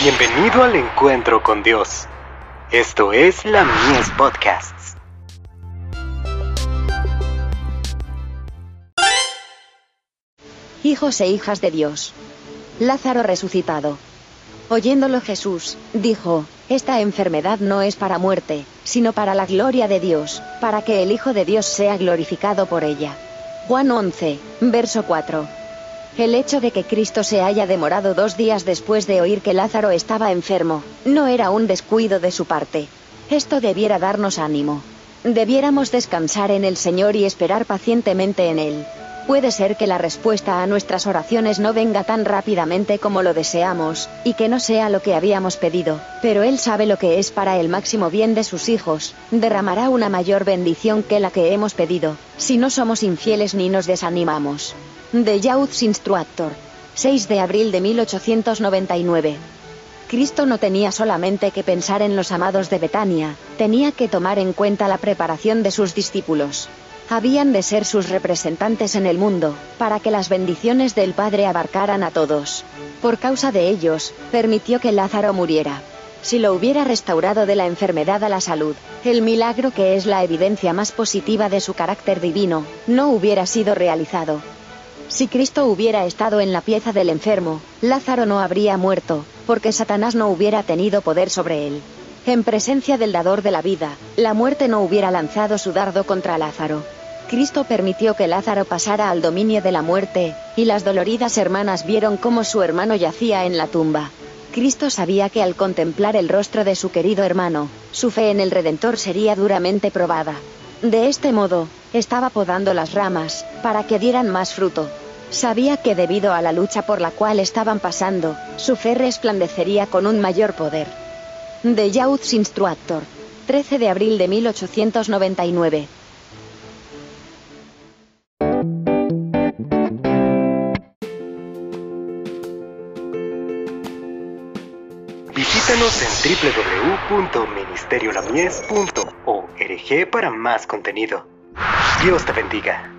Bienvenido al encuentro con Dios. Esto es la Mies Podcasts. Hijos e hijas de Dios. Lázaro resucitado. Oyéndolo Jesús, dijo, Esta enfermedad no es para muerte, sino para la gloria de Dios, para que el Hijo de Dios sea glorificado por ella. Juan 11, verso 4. El hecho de que Cristo se haya demorado dos días después de oír que Lázaro estaba enfermo, no era un descuido de su parte. Esto debiera darnos ánimo. Debiéramos descansar en el Señor y esperar pacientemente en Él. Puede ser que la respuesta a nuestras oraciones no venga tan rápidamente como lo deseamos, y que no sea lo que habíamos pedido, pero Él sabe lo que es para el máximo bien de sus hijos, derramará una mayor bendición que la que hemos pedido, si no somos infieles ni nos desanimamos. De Youth's Instructor. 6 de abril de 1899. Cristo no tenía solamente que pensar en los amados de Betania, tenía que tomar en cuenta la preparación de sus discípulos habían de ser sus representantes en el mundo, para que las bendiciones del Padre abarcaran a todos. Por causa de ellos, permitió que Lázaro muriera. Si lo hubiera restaurado de la enfermedad a la salud, el milagro que es la evidencia más positiva de su carácter divino, no hubiera sido realizado. Si Cristo hubiera estado en la pieza del enfermo, Lázaro no habría muerto, porque Satanás no hubiera tenido poder sobre él. En presencia del dador de la vida, la muerte no hubiera lanzado su dardo contra Lázaro. Cristo permitió que Lázaro pasara al dominio de la muerte, y las doloridas hermanas vieron cómo su hermano yacía en la tumba. Cristo sabía que al contemplar el rostro de su querido hermano, su fe en el Redentor sería duramente probada. De este modo, estaba podando las ramas, para que dieran más fruto. Sabía que debido a la lucha por la cual estaban pasando, su fe resplandecería con un mayor poder. The Youth's Instructor. 13 de abril de 1899. Visítanos en www.ministeriolamies.org para más contenido. Dios te bendiga.